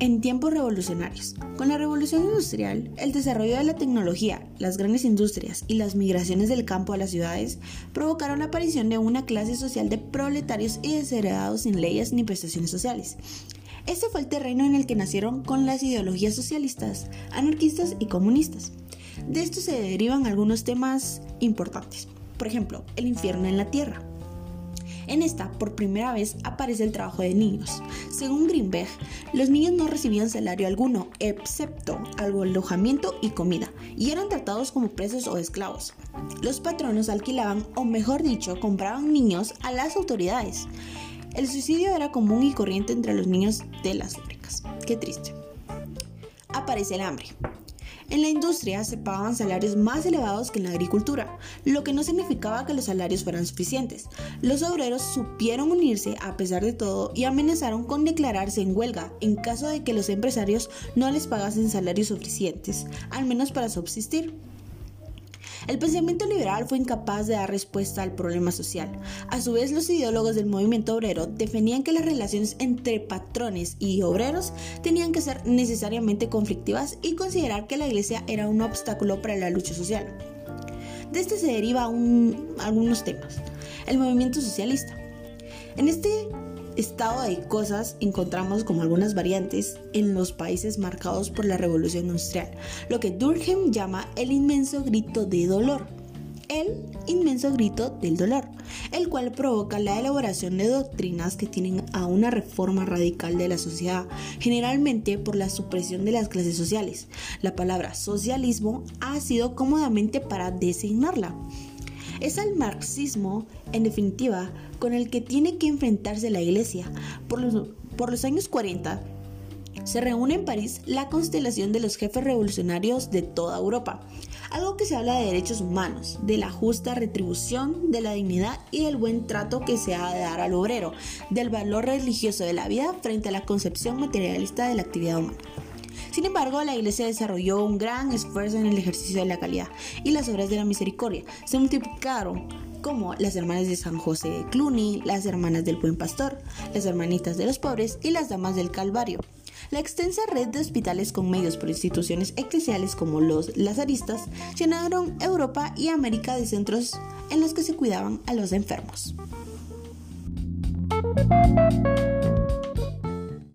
En tiempos revolucionarios, con la revolución industrial, el desarrollo de la tecnología, las grandes industrias y las migraciones del campo a las ciudades provocaron la aparición de una clase social de proletarios y desheredados sin leyes ni prestaciones sociales. Este fue el terreno en el que nacieron con las ideologías socialistas, anarquistas y comunistas. De esto se derivan algunos temas importantes. Por ejemplo, el infierno en la tierra. En esta, por primera vez, aparece el trabajo de niños. Según Greenberg, los niños no recibían salario alguno, excepto algo alojamiento y comida, y eran tratados como presos o esclavos. Los patronos alquilaban, o mejor dicho, compraban niños a las autoridades. El suicidio era común y corriente entre los niños de las fábricas. Qué triste. Aparece el hambre. En la industria se pagaban salarios más elevados que en la agricultura, lo que no significaba que los salarios fueran suficientes. Los obreros supieron unirse a pesar de todo y amenazaron con declararse en huelga en caso de que los empresarios no les pagasen salarios suficientes, al menos para subsistir. El pensamiento liberal fue incapaz de dar respuesta al problema social. A su vez, los ideólogos del movimiento obrero defendían que las relaciones entre patrones y obreros tenían que ser necesariamente conflictivas y considerar que la iglesia era un obstáculo para la lucha social. De este se deriva algunos temas. El movimiento socialista. En este estado de cosas encontramos como algunas variantes en los países marcados por la revolución industrial, lo que Durkheim llama el inmenso grito de dolor. El inmenso grito del dolor, el cual provoca la elaboración de doctrinas que tienen a una reforma radical de la sociedad, generalmente por la supresión de las clases sociales. La palabra socialismo ha sido cómodamente para designarla. Es el marxismo, en definitiva, con el que tiene que enfrentarse la Iglesia. Por los, por los años 40, se reúne en París la constelación de los jefes revolucionarios de toda Europa. Algo que se habla de derechos humanos, de la justa retribución, de la dignidad y del buen trato que se ha de dar al obrero, del valor religioso de la vida frente a la concepción materialista de la actividad humana. Sin embargo, la iglesia desarrolló un gran esfuerzo en el ejercicio de la calidad y las obras de la misericordia se multiplicaron como las hermanas de San José de Cluny, las hermanas del Buen Pastor, las hermanitas de los pobres y las damas del Calvario. La extensa red de hospitales con medios por instituciones eclesiales como los lazaristas llenaron Europa y América de centros en los que se cuidaban a los enfermos.